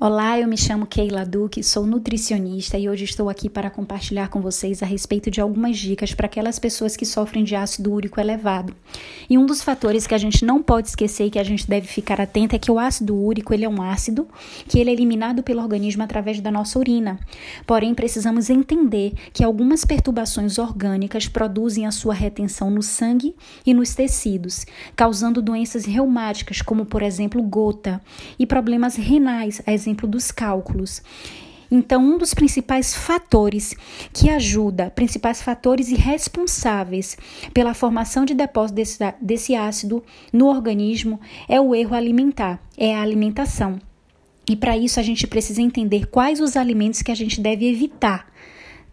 Olá, eu me chamo Keila Duque, sou nutricionista e hoje estou aqui para compartilhar com vocês a respeito de algumas dicas para aquelas pessoas que sofrem de ácido úrico elevado. E um dos fatores que a gente não pode esquecer e que a gente deve ficar atento é que o ácido úrico ele é um ácido que ele é eliminado pelo organismo através da nossa urina. Porém, precisamos entender que algumas perturbações orgânicas produzem a sua retenção no sangue e nos tecidos, causando doenças reumáticas, como por exemplo gota, e problemas renais, exemplo dos cálculos. Então, um dos principais fatores que ajuda, principais fatores e responsáveis pela formação de depósito desse, desse ácido no organismo é o erro alimentar, é a alimentação. E para isso a gente precisa entender quais os alimentos que a gente deve evitar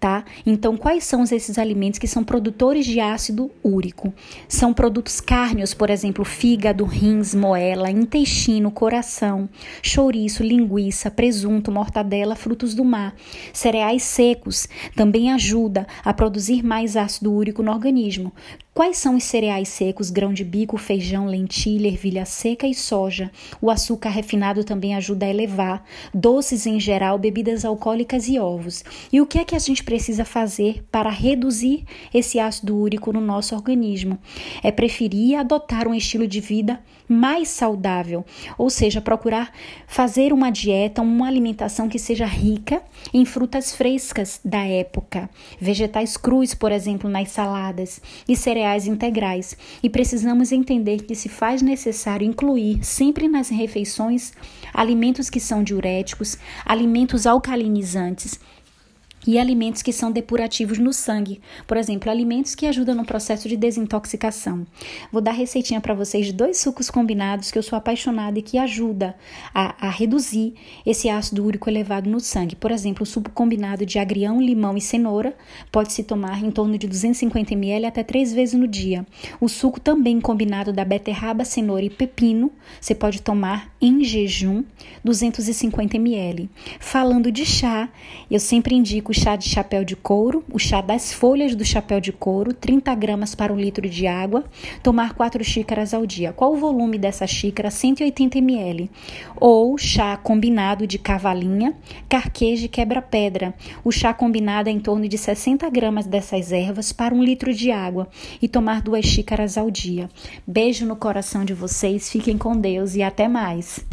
tá? Então, quais são esses alimentos que são produtores de ácido úrico? São produtos cárneos, por exemplo, fígado, rins, moela, intestino, coração, chouriço, linguiça, presunto, mortadela, frutos do mar. Cereais secos também ajuda a produzir mais ácido úrico no organismo. Quais são os cereais secos, grão de bico, feijão, lentilha, ervilha seca e soja? O açúcar refinado também ajuda a elevar. Doces em geral, bebidas alcoólicas e ovos. E o que é que a gente precisa fazer para reduzir esse ácido úrico no nosso organismo? É preferir adotar um estilo de vida mais saudável, ou seja, procurar fazer uma dieta, uma alimentação que seja rica em frutas frescas da época, vegetais crus, por exemplo, nas saladas e cereais cereais integrais. E precisamos entender que se faz necessário incluir sempre nas refeições alimentos que são diuréticos, alimentos alcalinizantes e alimentos que são depurativos no sangue, por exemplo, alimentos que ajudam no processo de desintoxicação. Vou dar receitinha para vocês de dois sucos combinados que eu sou apaixonada e que ajuda a, a, reduzir esse ácido úrico elevado no sangue. Por exemplo, o suco combinado de agrião, limão e cenoura pode se tomar em torno de 250 ml até três vezes no dia. O suco também combinado da beterraba, cenoura e pepino, você pode tomar em jejum 250 ml. Falando de chá, eu sempre indico o chá de chapéu de couro, o chá das folhas do chapéu de couro, 30 gramas para um litro de água, tomar 4 xícaras ao dia. Qual o volume dessa xícara? 180 ml. Ou chá combinado de cavalinha, carqueja e quebra-pedra. O chá combinado é em torno de 60 gramas dessas ervas para um litro de água e tomar duas xícaras ao dia. Beijo no coração de vocês, fiquem com Deus e até mais.